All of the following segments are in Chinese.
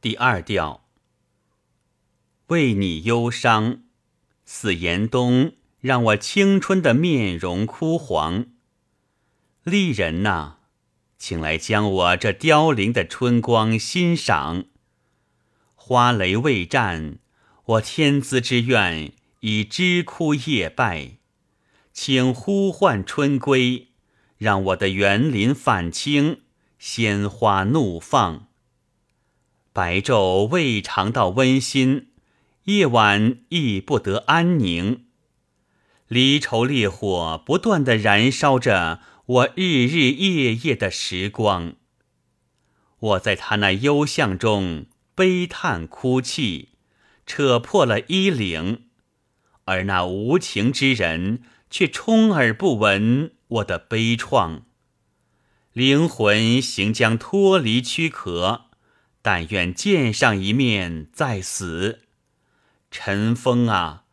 第二调，为你忧伤，似严冬，让我青春的面容枯黄。丽人呐，请来将我这凋零的春光欣赏。花蕾未绽，我天资之愿已枝枯叶败，请呼唤春归，让我的园林泛青，鲜花怒放。白昼未尝到温馨，夜晚亦不得安宁。离愁烈火不断的燃烧着我日日夜夜的时光。我在他那幽巷中悲叹哭泣，扯破了衣领，而那无情之人却充耳不闻我的悲怆。灵魂行将脱离躯壳。但愿见上一面再死。陈峰啊，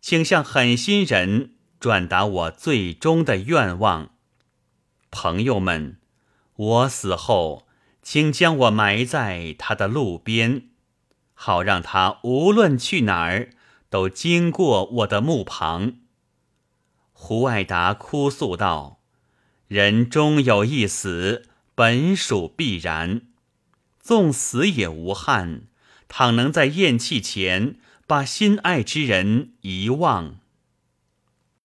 请向狠心人转达我最终的愿望。朋友们，我死后，请将我埋在他的路边，好让他无论去哪儿，都经过我的墓旁。胡爱达哭诉道：“人终有一死，本属必然。”纵死也无憾，倘能在咽气前把心爱之人遗忘。